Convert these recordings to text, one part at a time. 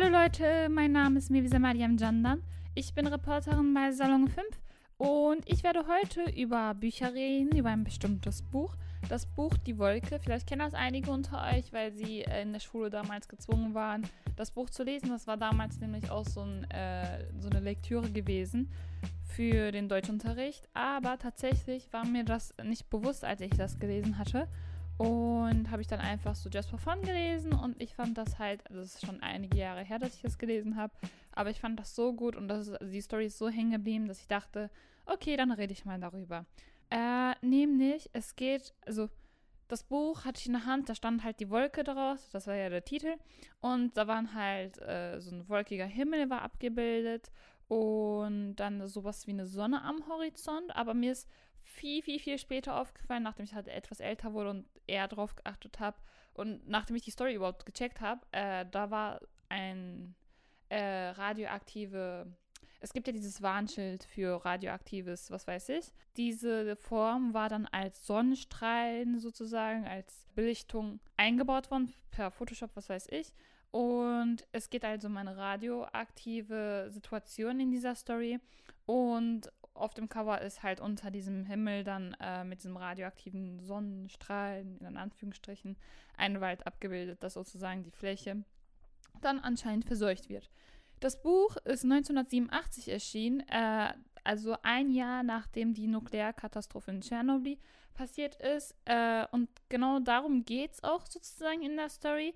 Hallo Leute, mein Name ist Mevisa Mariam Jandan. Ich bin Reporterin bei Salon 5 und ich werde heute über Bücher reden, über ein bestimmtes Buch. Das Buch Die Wolke. Vielleicht kennen das einige unter euch, weil sie äh, in der Schule damals gezwungen waren, das Buch zu lesen. Das war damals nämlich auch so, ein, äh, so eine Lektüre gewesen für den Deutschunterricht. Aber tatsächlich war mir das nicht bewusst, als ich das gelesen hatte. Und habe ich dann einfach so Just for Fun gelesen und ich fand das halt, also es ist schon einige Jahre her, dass ich das gelesen habe, aber ich fand das so gut und das ist, also die Story ist so hängen geblieben, dass ich dachte, okay, dann rede ich mal darüber. Äh, nämlich, es geht, also das Buch hatte ich in der Hand, da stand halt die Wolke draus, das war ja der Titel. Und da waren halt äh, so ein wolkiger Himmel war abgebildet und dann sowas wie eine Sonne am Horizont. Aber mir ist viel, viel, viel später aufgefallen, nachdem ich halt etwas älter wurde und eher drauf geachtet habe. Und nachdem ich die Story überhaupt gecheckt habe, äh, da war ein äh, radioaktive. Es gibt ja dieses Warnschild für radioaktives, was weiß ich. Diese Form war dann als Sonnenstrahlen sozusagen, als Belichtung eingebaut worden, per Photoshop, was weiß ich. Und es geht also um eine radioaktive Situation in dieser Story. Und auf dem Cover ist halt unter diesem Himmel dann äh, mit diesem radioaktiven Sonnenstrahlen, in Anführungsstrichen, ein Wald abgebildet, das sozusagen die Fläche dann anscheinend verseucht wird. Das Buch ist 1987 erschienen, äh, also ein Jahr nachdem die Nuklearkatastrophe in Tschernobyl passiert ist. Äh, und genau darum geht es auch sozusagen in der Story.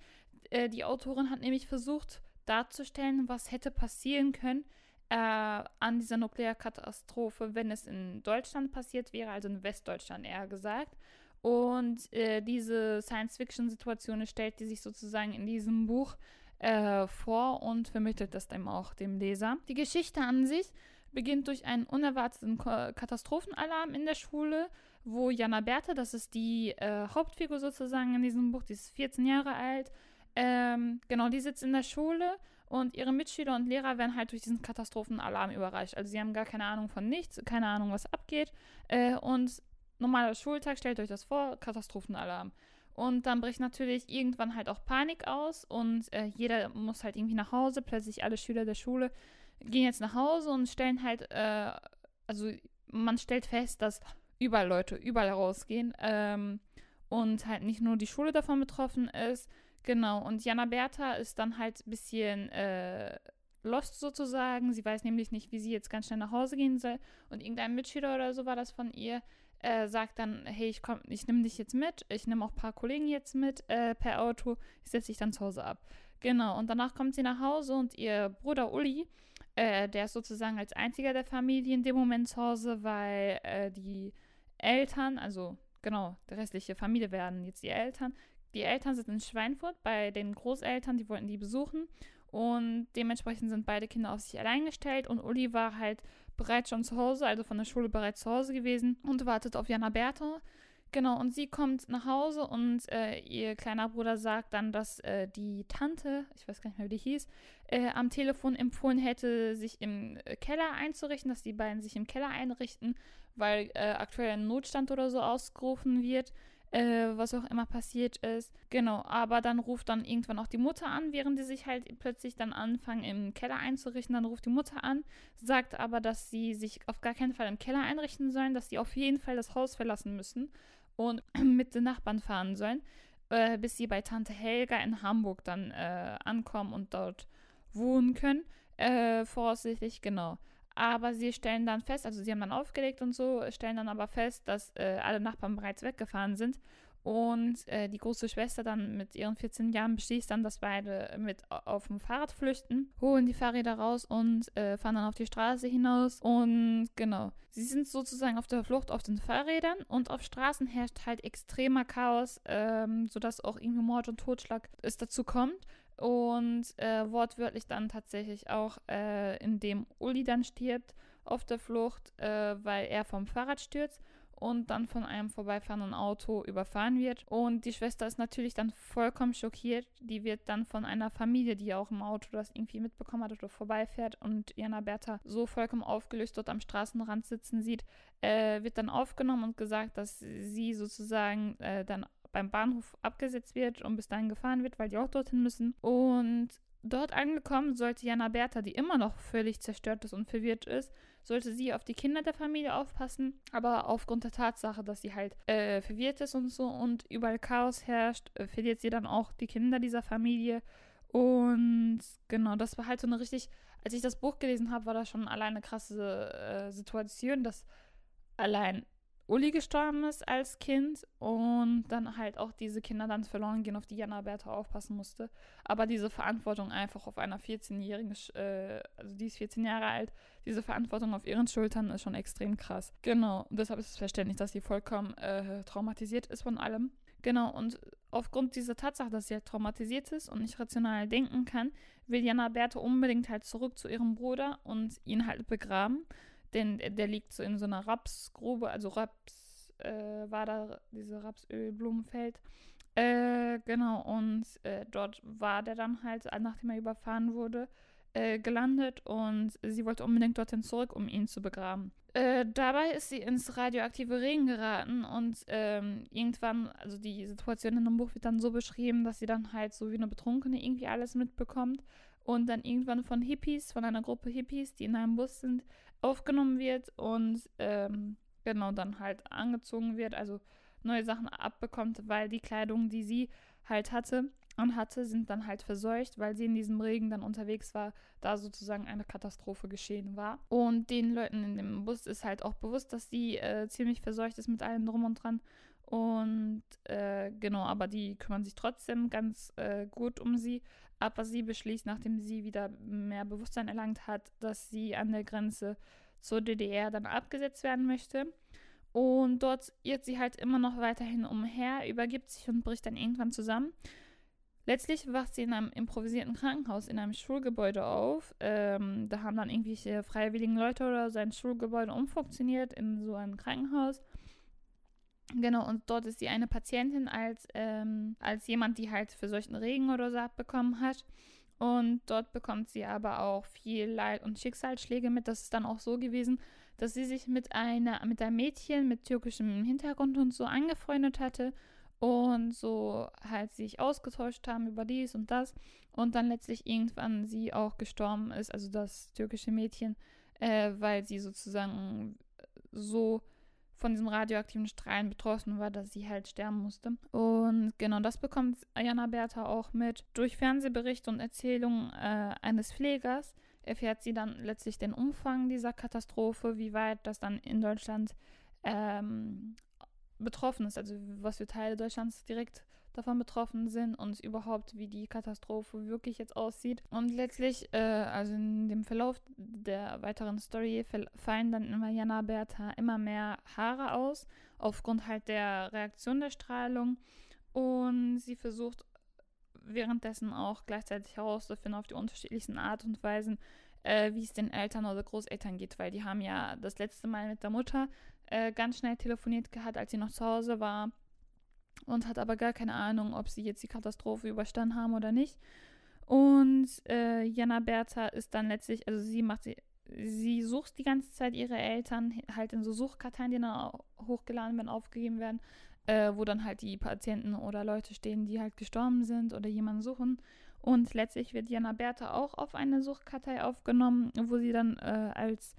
Äh, die Autorin hat nämlich versucht darzustellen, was hätte passieren können, äh, an dieser Nuklearkatastrophe, wenn es in Deutschland passiert wäre, also in Westdeutschland eher gesagt. Und äh, diese Science-Fiction-Situation stellt die sich sozusagen in diesem Buch äh, vor und vermittelt das dann auch dem Leser. Die Geschichte an sich beginnt durch einen unerwarteten Katastrophenalarm in der Schule, wo Jana Berthe, das ist die äh, Hauptfigur sozusagen in diesem Buch, die ist 14 Jahre alt, ähm, genau, die sitzt in der Schule und ihre Mitschüler und Lehrer werden halt durch diesen Katastrophenalarm überreicht. Also sie haben gar keine Ahnung von nichts, keine Ahnung, was abgeht. Äh, und normaler Schultag, stellt euch das vor, Katastrophenalarm. Und dann bricht natürlich irgendwann halt auch Panik aus und äh, jeder muss halt irgendwie nach Hause. Plötzlich alle Schüler der Schule gehen jetzt nach Hause und stellen halt, äh, also man stellt fest, dass überall Leute überall rausgehen ähm, und halt nicht nur die Schule davon betroffen ist, Genau, und Jana Bertha ist dann halt ein bisschen äh, lost sozusagen. Sie weiß nämlich nicht, wie sie jetzt ganz schnell nach Hause gehen soll. Und irgendein Mitschüler oder so war das von ihr, äh, sagt dann, hey, ich komm, ich nehme dich jetzt mit, ich nehme auch ein paar Kollegen jetzt mit äh, per Auto, ich setze dich dann zu Hause ab. Genau, und danach kommt sie nach Hause und ihr Bruder Uli, äh, der ist sozusagen als einziger der Familie in dem Moment zu Hause, weil äh, die Eltern, also genau, die restliche Familie werden jetzt die Eltern, die Eltern sind in Schweinfurt bei den Großeltern, die wollten die besuchen. Und dementsprechend sind beide Kinder auf sich allein gestellt. Und Uli war halt bereits schon zu Hause, also von der Schule bereits zu Hause gewesen und wartet auf Jana Bertha. Genau, und sie kommt nach Hause und äh, ihr kleiner Bruder sagt dann, dass äh, die Tante, ich weiß gar nicht mehr, wie die hieß, äh, am Telefon empfohlen hätte, sich im äh, Keller einzurichten, dass die beiden sich im Keller einrichten, weil äh, aktuell ein Notstand oder so ausgerufen wird äh, was auch immer passiert ist. Genau, aber dann ruft dann irgendwann auch die Mutter an, während die sich halt plötzlich dann anfangen im Keller einzurichten. Dann ruft die Mutter an, sagt aber, dass sie sich auf gar keinen Fall im Keller einrichten sollen, dass sie auf jeden Fall das Haus verlassen müssen und mit den Nachbarn fahren sollen, äh, bis sie bei Tante Helga in Hamburg dann äh, ankommen und dort wohnen können. Äh, voraussichtlich, genau. Aber sie stellen dann fest, also sie haben dann aufgelegt und so, stellen dann aber fest, dass äh, alle Nachbarn bereits weggefahren sind. Und äh, die große Schwester dann mit ihren 14 Jahren beschließt dann, dass beide mit auf dem Fahrrad flüchten, holen die Fahrräder raus und äh, fahren dann auf die Straße hinaus. Und genau, sie sind sozusagen auf der Flucht auf den Fahrrädern und auf Straßen herrscht halt extremer Chaos, ähm, sodass auch irgendwie Mord und Totschlag es dazu kommt. Und äh, wortwörtlich dann tatsächlich auch, äh, indem Uli dann stirbt auf der Flucht, äh, weil er vom Fahrrad stürzt und dann von einem vorbeifahrenden Auto überfahren wird. Und die Schwester ist natürlich dann vollkommen schockiert. Die wird dann von einer Familie, die auch im Auto das irgendwie mitbekommen hat oder vorbeifährt und Jana Bertha so vollkommen aufgelöst dort am Straßenrand sitzen sieht, äh, wird dann aufgenommen und gesagt, dass sie sozusagen äh, dann beim Bahnhof abgesetzt wird und bis dahin gefahren wird, weil die auch dorthin müssen. Und Dort angekommen sollte Jana Bertha, die immer noch völlig zerstört ist und verwirrt ist, sollte sie auf die Kinder der Familie aufpassen. Aber aufgrund der Tatsache, dass sie halt äh, verwirrt ist und so und überall Chaos herrscht, äh, verliert sie dann auch die Kinder dieser Familie. Und genau, das war halt so eine richtig, als ich das Buch gelesen habe, war das schon allein eine krasse äh, Situation, dass allein Uli gestorben ist als Kind und dann halt auch diese Kinder dann verloren gehen, auf die Jana Bertha aufpassen musste. Aber diese Verantwortung einfach auf einer 14-jährigen, äh, also die ist 14 Jahre alt, diese Verantwortung auf ihren Schultern ist schon extrem krass. Genau, deshalb ist es verständlich, dass sie vollkommen äh, traumatisiert ist von allem. Genau, und aufgrund dieser Tatsache, dass sie halt traumatisiert ist und nicht rational denken kann, will Jana Bertha unbedingt halt zurück zu ihrem Bruder und ihn halt begraben denn der liegt so in so einer Rapsgrube, also Raps äh, war da diese Rapsölblumenfeld. Äh, genau, und äh, dort war der dann halt, nachdem er überfahren wurde, äh, gelandet und sie wollte unbedingt dorthin zurück, um ihn zu begraben. Äh, dabei ist sie ins radioaktive Regen geraten und ähm, irgendwann, also die Situation in dem Buch wird dann so beschrieben, dass sie dann halt so wie eine Betrunkene irgendwie alles mitbekommt und dann irgendwann von Hippies, von einer Gruppe Hippies, die in einem Bus sind, aufgenommen wird und ähm, genau dann halt angezogen wird, also neue Sachen abbekommt, weil die Kleidung, die sie halt hatte, anhatte, sind dann halt verseucht, weil sie in diesem Regen dann unterwegs war, da sozusagen eine Katastrophe geschehen war. Und den Leuten in dem Bus ist halt auch bewusst, dass sie äh, ziemlich verseucht ist mit allem drum und dran. Und äh, genau, aber die kümmern sich trotzdem ganz äh, gut um sie. Aber sie beschließt, nachdem sie wieder mehr Bewusstsein erlangt hat, dass sie an der Grenze zur DDR dann abgesetzt werden möchte. Und dort irrt sie halt immer noch weiterhin umher, übergibt sich und bricht dann irgendwann zusammen. Letztlich wacht sie in einem improvisierten Krankenhaus in einem Schulgebäude auf. Ähm, da haben dann irgendwelche freiwilligen Leute oder sein Schulgebäude umfunktioniert in so ein Krankenhaus. Genau, und dort ist sie eine Patientin als, ähm, als jemand, die halt für solchen Regen oder so abbekommen hat. Und dort bekommt sie aber auch viel Leid und Schicksalsschläge mit. Das ist dann auch so gewesen, dass sie sich mit einer, mit einem Mädchen mit türkischem Hintergrund und so angefreundet hatte und so halt sich ausgetauscht haben über dies und das und dann letztlich irgendwann sie auch gestorben ist, also das türkische Mädchen, äh, weil sie sozusagen so von diesen radioaktiven Strahlen betroffen war, dass sie halt sterben musste. Und genau das bekommt Jana Bertha auch mit. Durch Fernsehberichte und Erzählungen äh, eines Pflegers erfährt sie dann letztlich den Umfang dieser Katastrophe, wie weit das dann in Deutschland ähm, betroffen ist, also was für Teile Deutschlands direkt davon betroffen sind und überhaupt, wie die Katastrophe wirklich jetzt aussieht. Und letztlich, äh, also in dem Verlauf der weiteren Story, fallen dann immer Jana Bertha immer mehr Haare aus, aufgrund halt der Reaktion der Strahlung. Und sie versucht währenddessen auch gleichzeitig herauszufinden auf die unterschiedlichsten Art und Weisen, äh, wie es den Eltern oder Großeltern geht, weil die haben ja das letzte Mal mit der Mutter äh, ganz schnell telefoniert gehabt, als sie noch zu Hause war und hat aber gar keine Ahnung, ob sie jetzt die Katastrophe überstanden haben oder nicht. Und äh, Jana Bertha ist dann letztlich, also sie macht sie, sie sucht die ganze Zeit ihre Eltern halt in so Suchkarteien, die dann hochgeladen werden, aufgegeben werden, äh, wo dann halt die Patienten oder Leute stehen, die halt gestorben sind oder jemanden suchen. Und letztlich wird Jana Bertha auch auf eine Suchkartei aufgenommen, wo sie dann äh, als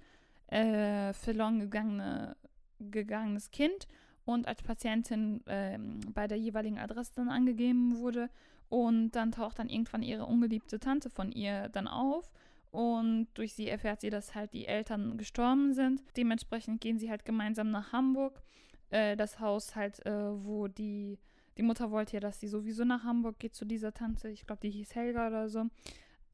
äh, verloren gegangene, gegangenes Kind und als Patientin ähm, bei der jeweiligen Adresse dann angegeben wurde. Und dann taucht dann irgendwann ihre ungeliebte Tante von ihr dann auf. Und durch sie erfährt sie, dass halt die Eltern gestorben sind. Dementsprechend gehen sie halt gemeinsam nach Hamburg. Äh, das Haus halt, äh, wo die, die Mutter wollte ja, dass sie sowieso nach Hamburg geht zu dieser Tante. Ich glaube, die hieß Helga oder so.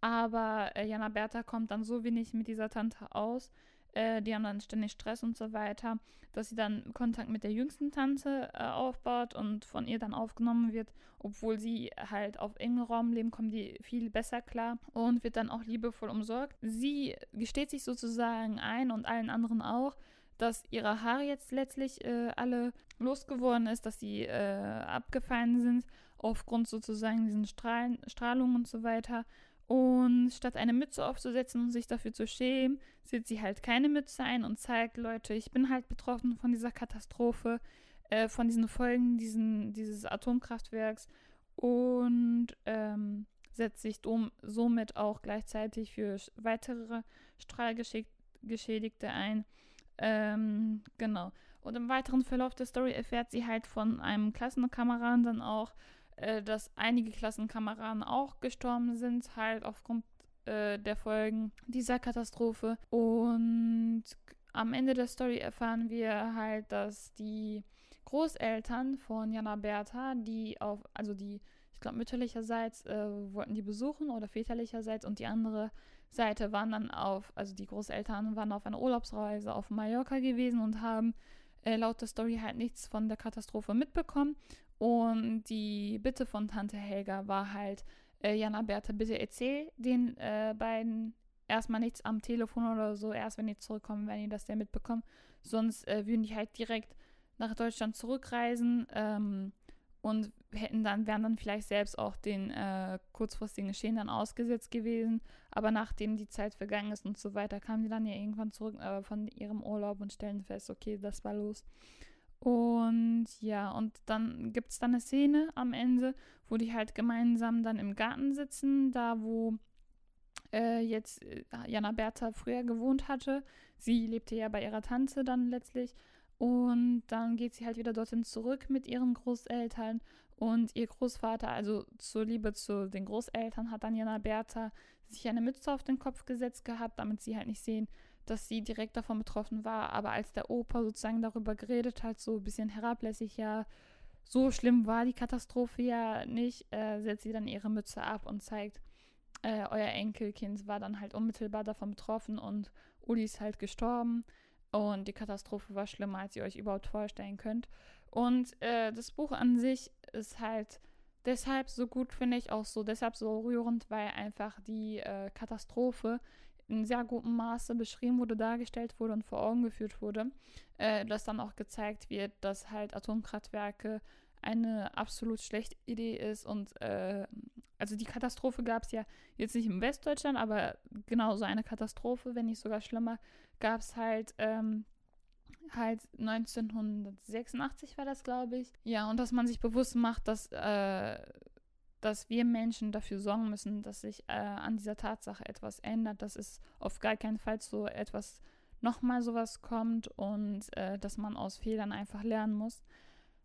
Aber äh, Jana Bertha kommt dann so wenig mit dieser Tante aus, äh, die haben dann ständig Stress und so weiter, dass sie dann Kontakt mit der jüngsten Tante äh, aufbaut und von ihr dann aufgenommen wird, obwohl sie halt auf engem Raum leben, kommen die viel besser klar und wird dann auch liebevoll umsorgt. Sie gesteht sich sozusagen ein und allen anderen auch, dass ihre Haare jetzt letztlich äh, alle losgeworden ist, dass sie äh, abgefallen sind aufgrund sozusagen diesen Strahlen, Strahlungen und so weiter und statt eine Mütze aufzusetzen und sich dafür zu schämen, setzt sie halt keine Mütze ein und zeigt, Leute, ich bin halt betroffen von dieser Katastrophe, äh, von diesen Folgen diesen, dieses Atomkraftwerks und ähm, setzt sich somit auch gleichzeitig für weitere Strahlgeschädigte ein. Ähm, genau. Und im weiteren Verlauf der Story erfährt sie halt von einem Klassenkameraden dann auch, äh, dass einige Klassenkameraden auch gestorben sind, halt aufgrund äh, der Folgen dieser Katastrophe. Und am Ende der Story erfahren wir halt, dass die Großeltern von Jana Bertha, die auf, also die, ich glaube, mütterlicherseits äh, wollten die besuchen oder väterlicherseits und die andere Seite waren dann auf, also die Großeltern waren auf einer Urlaubsreise auf Mallorca gewesen und haben äh, laut der Story halt nichts von der Katastrophe mitbekommen. Und die Bitte von Tante Helga war halt, äh, Jana Bertha, bitte erzähl den äh, beiden erstmal nichts am Telefon oder so, erst wenn die zurückkommen, wenn die das ja mitbekommen. Sonst äh, würden die halt direkt nach Deutschland zurückreisen ähm, und hätten dann, wären dann vielleicht selbst auch den äh, kurzfristigen Geschehen dann ausgesetzt gewesen. Aber nachdem die Zeit vergangen ist und so weiter, kamen die dann ja irgendwann zurück äh, von ihrem Urlaub und stellen fest, okay, das war los. Und ja, und dann gibt es dann eine Szene am Ende, wo die halt gemeinsam dann im Garten sitzen, da wo äh, jetzt äh, Jana Bertha früher gewohnt hatte. Sie lebte ja bei ihrer Tante dann letztlich. Und dann geht sie halt wieder dorthin zurück mit ihren Großeltern. Und ihr Großvater, also zur Liebe zu den Großeltern, hat dann Jana Bertha sich eine Mütze auf den Kopf gesetzt gehabt, damit sie halt nicht sehen, dass sie direkt davon betroffen war. Aber als der Opa sozusagen darüber geredet hat, so ein bisschen herablässig, ja, so schlimm war die Katastrophe ja nicht, äh, setzt sie dann ihre Mütze ab und zeigt, äh, euer Enkelkind war dann halt unmittelbar davon betroffen und Uli ist halt gestorben. Und die Katastrophe war schlimmer, als ihr euch überhaupt vorstellen könnt. Und äh, das Buch an sich ist halt deshalb so gut, finde ich, auch so deshalb so rührend, weil einfach die äh, Katastrophe in sehr gutem Maße beschrieben wurde, dargestellt wurde und vor Augen geführt wurde, äh, dass dann auch gezeigt wird, dass halt Atomkraftwerke eine absolut schlechte Idee ist und äh, also die Katastrophe gab es ja jetzt nicht im Westdeutschland, aber genauso eine Katastrophe, wenn nicht sogar schlimmer, gab es halt ähm, halt 1986 war das, glaube ich. Ja, und dass man sich bewusst macht, dass, äh, dass wir Menschen dafür sorgen müssen, dass sich äh, an dieser Tatsache etwas ändert, dass es auf gar keinen Fall so etwas nochmal sowas kommt und äh, dass man aus Fehlern einfach lernen muss.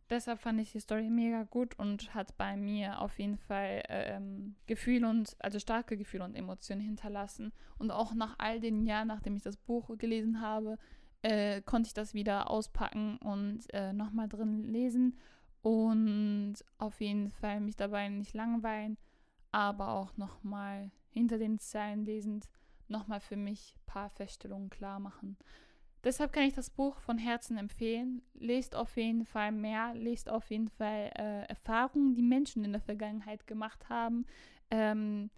Deshalb fand ich die Story mega gut und hat bei mir auf jeden Fall ähm, Gefühle und, also starke Gefühle und Emotionen hinterlassen. Und auch nach all den Jahren, nachdem ich das Buch gelesen habe, äh, konnte ich das wieder auspacken und äh, nochmal drin lesen und auf jeden Fall mich dabei nicht langweilen, aber auch nochmal hinter den Zeilen lesend nochmal für mich ein paar Feststellungen klar machen. Deshalb kann ich das Buch von Herzen empfehlen. Lest auf jeden Fall mehr, lest auf jeden Fall äh, Erfahrungen, die Menschen in der Vergangenheit gemacht haben. Ähm,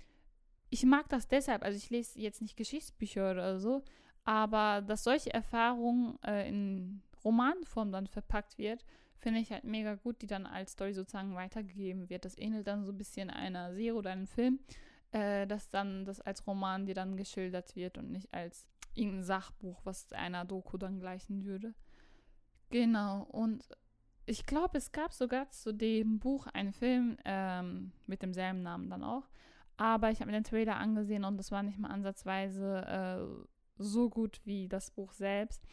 ich mag das deshalb, also ich lese jetzt nicht Geschichtsbücher oder so, aber dass solche Erfahrungen äh, in Romanform dann verpackt wird, finde ich halt mega gut, die dann als Story sozusagen weitergegeben wird. Das ähnelt dann so ein bisschen einer Serie oder einem Film, äh, dass dann das als Roman dir dann geschildert wird und nicht als irgendein Sachbuch, was einer Doku dann gleichen würde. Genau, und ich glaube, es gab sogar zu dem Buch einen Film ähm, mit demselben Namen dann auch. Aber ich habe mir den Trailer angesehen und das war nicht mal ansatzweise äh, so gut wie das Buch selbst.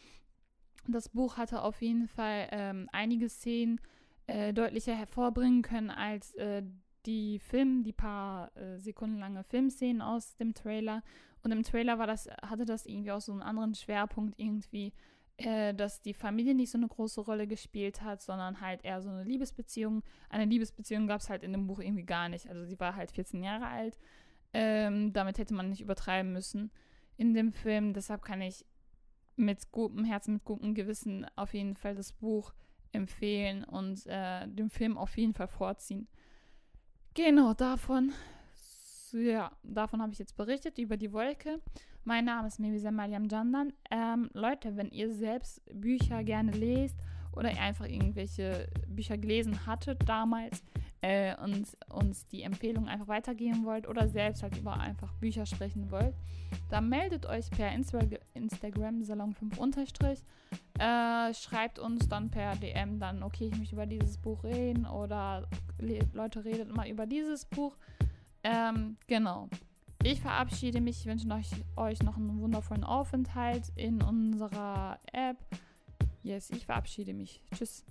Das Buch hatte auf jeden Fall ähm, einige Szenen äh, deutlicher hervorbringen können als äh, die Film, die paar äh, Sekunden lange Filmszenen aus dem Trailer. Und im Trailer war das, hatte das irgendwie auch so einen anderen Schwerpunkt irgendwie, äh, dass die Familie nicht so eine große Rolle gespielt hat, sondern halt eher so eine Liebesbeziehung. Eine Liebesbeziehung gab es halt in dem Buch irgendwie gar nicht. Also sie war halt 14 Jahre alt. Ähm, damit hätte man nicht übertreiben müssen in dem Film. Deshalb kann ich mit gutem Herzen, mit gutem Gewissen auf jeden Fall das Buch empfehlen und äh, den Film auf jeden Fall vorziehen. Genau, davon, ja, davon habe ich jetzt berichtet, über die Wolke. Mein Name ist Mevisa Mariam Jandan. Ähm, Leute, wenn ihr selbst Bücher gerne lest oder ihr einfach irgendwelche Bücher gelesen hattet damals äh, und uns die Empfehlung einfach weitergeben wollt oder selbst halt über einfach Bücher sprechen wollt, dann meldet euch per Insta Instagram Salon5 unterstrich. Äh, schreibt uns dann per DM dann, okay, ich möchte über dieses Buch reden oder Leute redet mal über dieses Buch. Ähm, genau. Ich verabschiede mich, wünsche euch, euch noch einen wundervollen Aufenthalt in unserer App. Yes, ich verabschiede mich. Tschüss.